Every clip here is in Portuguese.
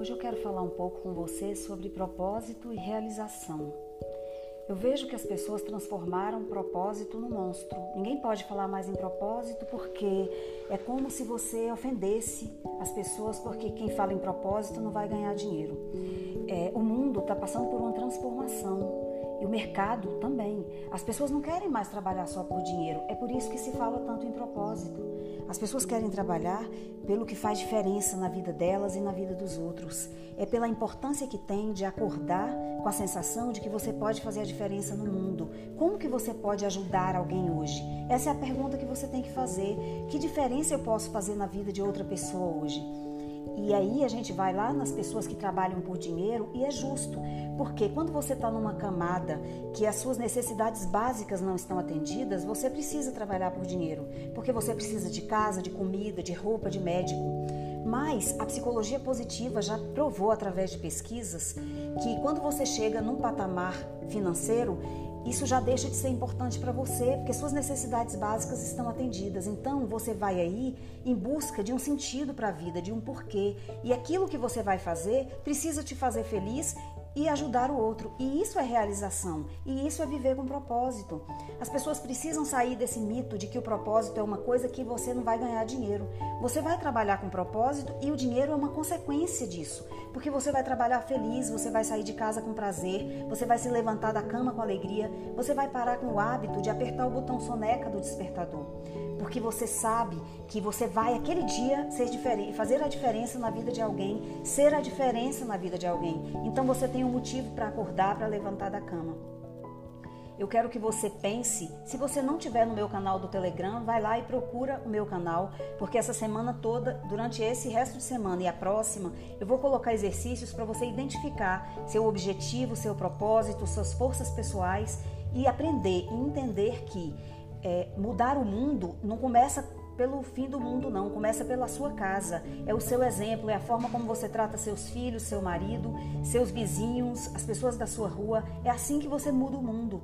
Hoje eu quero falar um pouco com você sobre propósito e realização. Eu vejo que as pessoas transformaram propósito no monstro. Ninguém pode falar mais em propósito porque é como se você ofendesse as pessoas, porque quem fala em propósito não vai ganhar dinheiro. É, o mundo está passando por uma transformação. E o mercado também. As pessoas não querem mais trabalhar só por dinheiro. É por isso que se fala tanto em propósito. As pessoas querem trabalhar pelo que faz diferença na vida delas e na vida dos outros. É pela importância que tem de acordar com a sensação de que você pode fazer a diferença no mundo. Como que você pode ajudar alguém hoje? Essa é a pergunta que você tem que fazer. Que diferença eu posso fazer na vida de outra pessoa hoje? E aí a gente vai lá nas pessoas que trabalham por dinheiro e é justo, porque quando você está numa camada que as suas necessidades básicas não estão atendidas, você precisa trabalhar por dinheiro, porque você precisa de casa, de comida, de roupa, de médico. Mas a psicologia positiva já provou através de pesquisas que quando você chega num patamar financeiro, isso já deixa de ser importante para você, porque suas necessidades básicas estão atendidas. Então, você vai aí em busca de um sentido para a vida, de um porquê. E aquilo que você vai fazer precisa te fazer feliz e ajudar o outro. E isso é realização. E isso é viver com propósito. As pessoas precisam sair desse mito de que o propósito é uma coisa que você não vai ganhar dinheiro. Você vai trabalhar com propósito e o dinheiro é uma consequência disso. Porque você vai trabalhar feliz, você vai sair de casa com prazer, você vai se levantar da cama com alegria, você vai parar com o hábito de apertar o botão soneca do despertador. Porque você sabe que você vai aquele dia fazer a diferença na vida de alguém, ser a diferença na vida de alguém. Então você tem um motivo para acordar, para levantar da cama. Eu quero que você pense, se você não tiver no meu canal do Telegram, vai lá e procura o meu canal, porque essa semana toda, durante esse resto de semana e a próxima, eu vou colocar exercícios para você identificar seu objetivo, seu propósito, suas forças pessoais e aprender e entender que é, mudar o mundo não começa pelo fim do mundo, não. Começa pela sua casa. É o seu exemplo, é a forma como você trata seus filhos, seu marido, seus vizinhos, as pessoas da sua rua. É assim que você muda o mundo.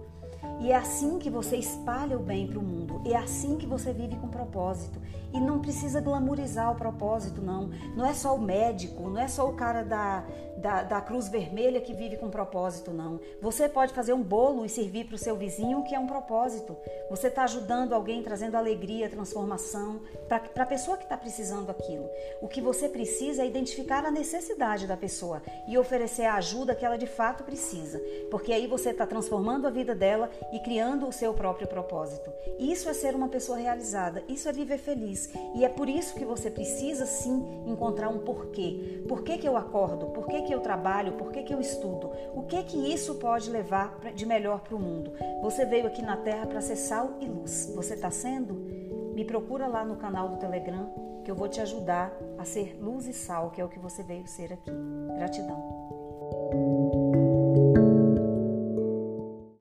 E é assim que você espalha o bem para o mundo. É assim que você vive com propósito. E não precisa glamorizar o propósito, não. Não é só o médico, não é só o cara da, da, da Cruz Vermelha que vive com propósito, não. Você pode fazer um bolo e servir para o seu vizinho, que é um propósito. Você está ajudando alguém, trazendo alegria, transformação para a pessoa que está precisando aquilo. O que você precisa é identificar a necessidade da pessoa e oferecer a ajuda que ela de fato precisa. Porque aí você está transformando a vida dela e criando o seu próprio propósito. Isso é ser uma pessoa realizada, isso é viver feliz. E é por isso que você precisa sim encontrar um porquê. Por que, que eu acordo? Por que, que eu trabalho? Por que, que eu estudo? O que que isso pode levar de melhor para o mundo? Você veio aqui na Terra para ser sal e luz. Você está sendo? Me procura lá no canal do Telegram que eu vou te ajudar a ser luz e sal, que é o que você veio ser aqui. Gratidão.